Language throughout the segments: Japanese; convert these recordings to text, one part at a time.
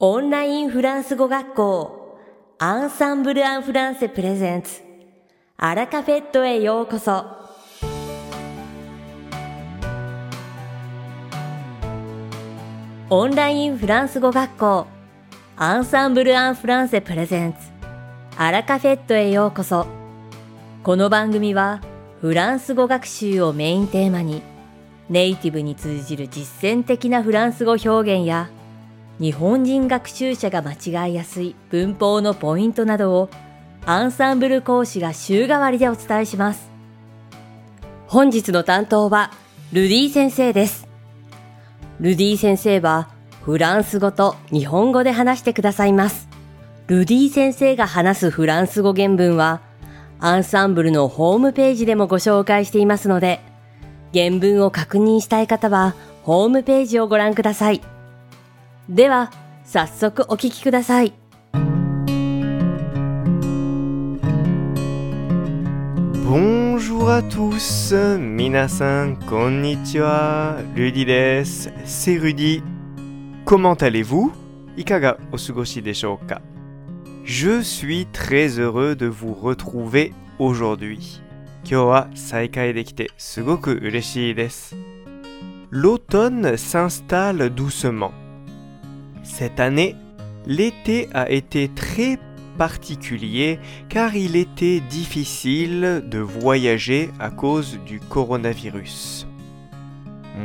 オンラインフランス語学校アンサンブル・アン・フランセプレゼンツアラカフェットへようこそオンラインフランス語学校アンサンブル・アン・フランセプレゼンツアラカフェットへようこそこの番組はフランス語学習をメインテーマにネイティブに通じる実践的なフランス語表現や「日本人学習者が間違いやすい文法のポイントなどをアンサンブル講師が週替わりでお伝えします。本日の担当はルディ先生です。ルディ先生はフランス語と日本語で話してくださいます。ルディ先生が話すフランス語原文はアンサンブルのホームページでもご紹介していますので原文を確認したい方はホームページをご覧ください。Bonjour à tous, minasan konnichiwa, ludides, c'est Rudy. Comment allez-vous? Ikaga osugoshi desho Je suis très heureux de vous retrouver aujourd'hui. sugoku L'automne s'installe doucement. Cette année, l'été a été très particulier car il était difficile de voyager à cause du coronavirus.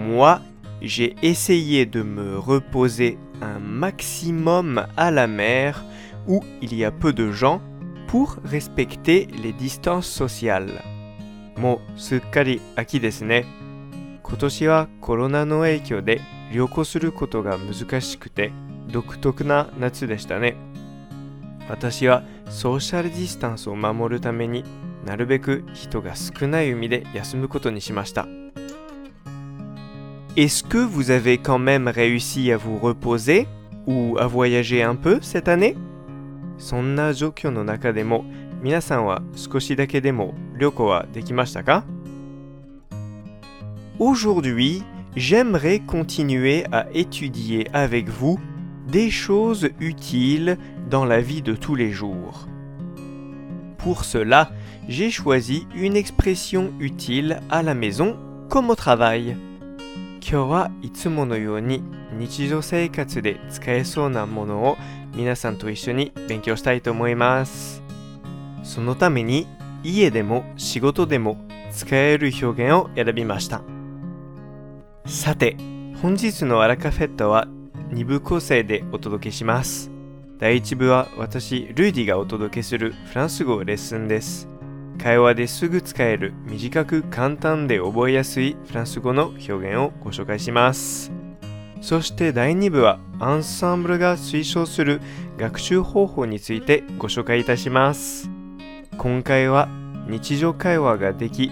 Moi, j'ai essayé de me reposer un maximum à la mer où il y a peu de gens pour respecter les distances sociales. もうすっかり秋ですね。今年はコロナの影響で旅行することが難しくて独特な夏でしたね私はソーシャルディスタンスを守るためになるべく人が少ない海で休むことにしました Est-ce que vous avez quand même réussi à vous reposer ou à voyager un peu cette année? そんな状況の中でも皆さんは少しだけでも旅行はできましたか Aujourd'hui, j'aimerais continuer à étudier avec vous des choses utiles dans la vie de tous les jours. Pour cela, j'ai choisi une expression utile à la maison comme au travail. Kyo wa, it's mo, ni, ni, zhou, seikats, de, skae, na, moun, ou, mi to, issu, ni, ben, kyo, stai, tomo, i maas. ni, i, demo, shgo, to, demo, skae, r, fio, g, an, o, no, a la caféta, 2部構成でお届けします第1部は私ルーディがお届けするフランス語レッスンです会話ですぐ使える短く簡単で覚えやすいフランス語の表現をご紹介しますそして第2部はアンサンブルが推奨する学習方法についてご紹介いたします今回は日常会話ができ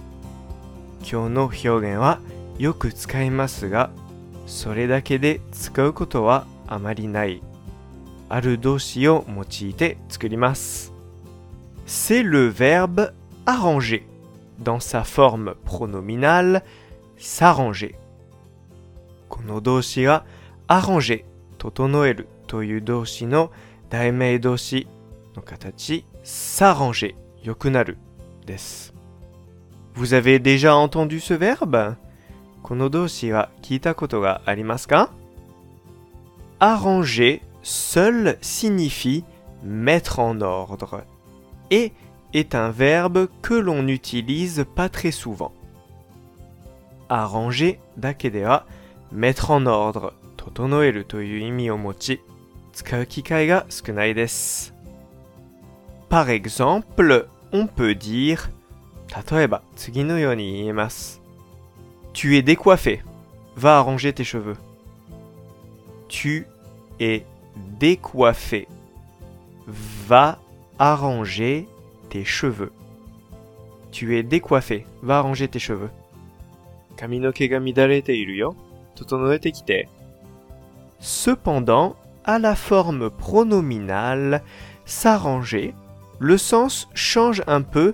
今日の表現はよく使いますがそれだけで使うことはあまりないある動詞を用いて作ります C'est le verbe arranger dans sa forme pronominale s'arranger この動詞は arranger 整えるという動詞の代名動詞の形 s'arranger 良くなるです Vous avez déjà entendu ce verbe Arranger seul signifie mettre en ordre et est un verbe que l'on n'utilise pas très souvent. Arranger mettre en ordre, totonoeru Par exemple, on peut dire tu es décoiffé. Va arranger tes cheveux. Tu es décoiffé. Va arranger tes cheveux. Tu es décoiffé. Va arranger tes cheveux. Cependant, à la forme pronominale s'arranger, le sens change un peu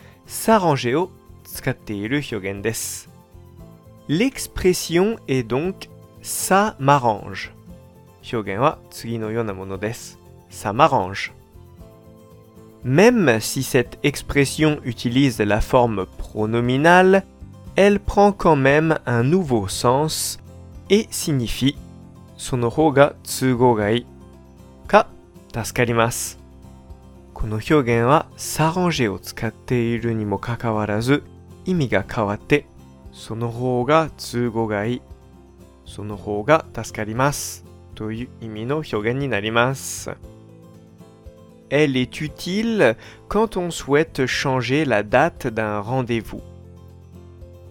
s'arranger au L'expression est donc ça m'arrange. Ça m'arrange. Même si cette expression utilise la forme pronominale, elle prend quand même un nouveau sens et signifie ga tsugogai ka この表現はサロンジェを使っているにもかかわらず意味が変わってその方が通語がいいその方が助かりますという意味の表現になります。Elle est utile quand on souhaite changer la date d'un rendez-vous.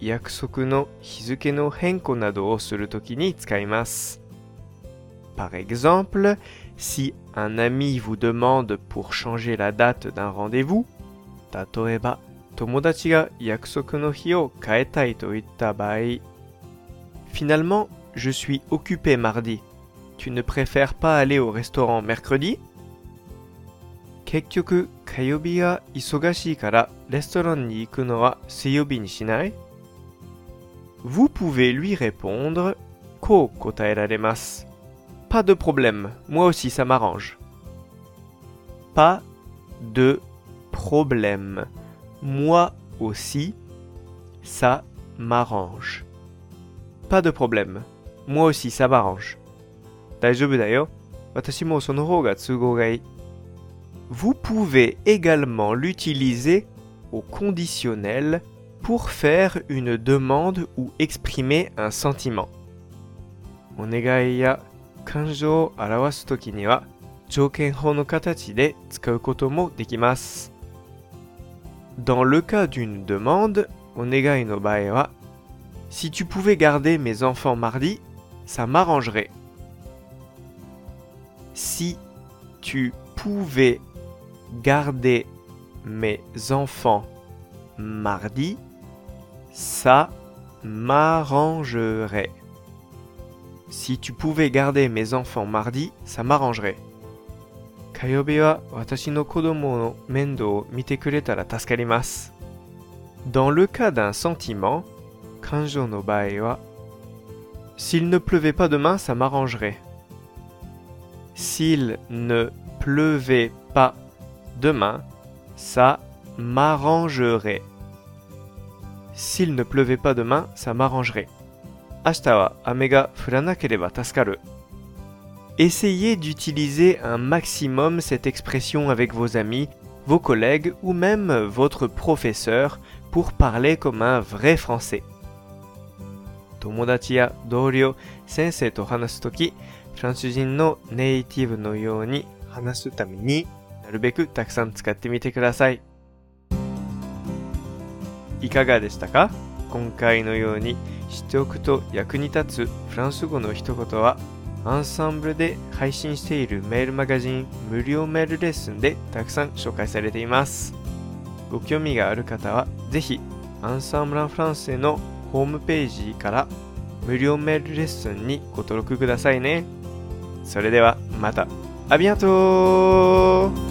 約束の日付の変更などをするときに使います。Par exemple, Si un ami vous demande pour changer la date d'un rendez-vous, bai. Finalement, je suis occupé mardi. Tu ne préfères pas aller au restaurant mercredi shinai? Vous pouvez lui répondre kotaeraremasu. Pas de problème, moi aussi ça m'arrange. Pas de problème, moi aussi ça m'arrange. Pas de problème, moi aussi ça m'arrange. Vous pouvez également l'utiliser au conditionnel pour faire une demande ou exprimer un sentiment dans le cas d'une demande, お願いの場合は Si tu pouvais garder mes enfants mardi, ça m'arrangerait. Si tu pouvais garder mes enfants mardi, ça m'arrangerait. Si tu pouvais garder mes enfants mardi, ça m'arrangerait. Kayobi wa watashi no kodomo no mendo mite Dans le cas d'un sentiment, kanjo no S'il ne pleuvait pas demain, ça m'arrangerait. S'il ne pleuvait pas demain, ça m'arrangerait. S'il ne pleuvait pas demain, ça m'arrangerait. Essayez d'utiliser un maximum cette expression avec vos amis, vos collègues ou même votre professeur pour parler comme un vrai français. 友達や同僚、先生と話すとき、フランス人のネイティブのように話すためになるべくたくさん使ってみてください。いかがでしたか今回のように知っておくと役に立つフランス語の一言はアンサンブルで配信しているメールマガジン無料メールレッスンでたくさん紹介されていますご興味がある方は是非アンサンブランフランへのホームページから無料メールレッスンにご登録くださいねそれではまたありがとう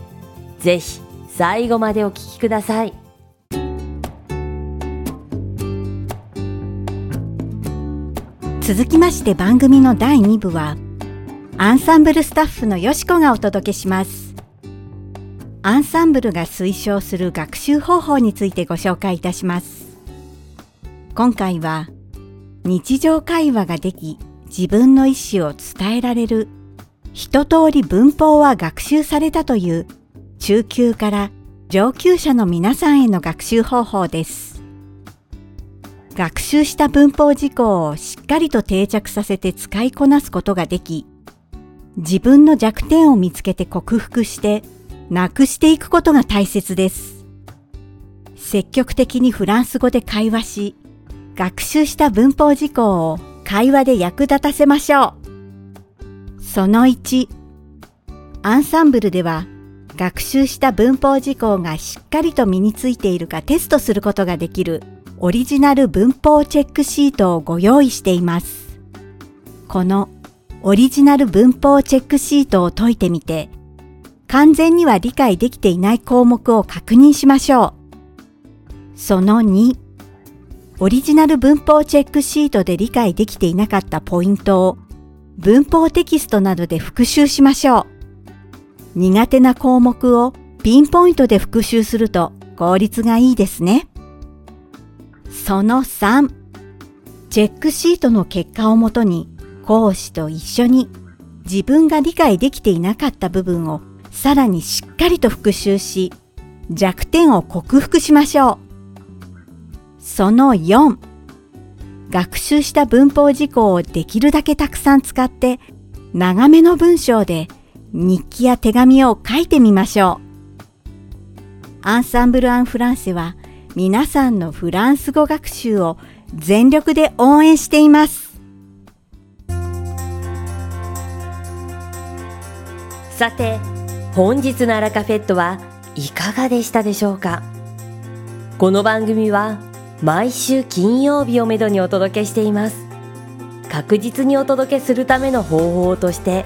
ぜひ最後までお聴きください続きまして番組の第二部はアンサンブルスタッフのよしこがお届けしますアンサンブルが推奨する学習方法についてご紹介いたします今回は日常会話ができ自分の意思を伝えられる一通り文法は学習されたという中級から上級者の皆さんへの学習方法です。学習した文法事項をしっかりと定着させて使いこなすことができ、自分の弱点を見つけて克服して、なくしていくことが大切です。積極的にフランス語で会話し、学習した文法事項を会話で役立たせましょう。その1、アンサンブルでは学習した文法事項がしっかりと身についているかテストすることができるオリジナル文法チェックシートをご用意しています。このオリジナル文法チェックシートを解いてみて、完全には理解できていない項目を確認しましょう。その2、オリジナル文法チェックシートで理解できていなかったポイントを文法テキストなどで復習しましょう。苦手な項目をピンポイントで復習すると効率がいいですね。その3、チェックシートの結果をもとに講師と一緒に自分が理解できていなかった部分をさらにしっかりと復習し弱点を克服しましょう。その4、学習した文法事項をできるだけたくさん使って長めの文章で日記や手紙を書いてみましょう。アンサンブル・アン・フランセは皆さんのフランス語学習を全力で応援しています。さて、本日のアラカフェットはいかがでしたでしょうかこの番組は毎週金曜日をめどにお届けしています。確実にお届けするための方法として、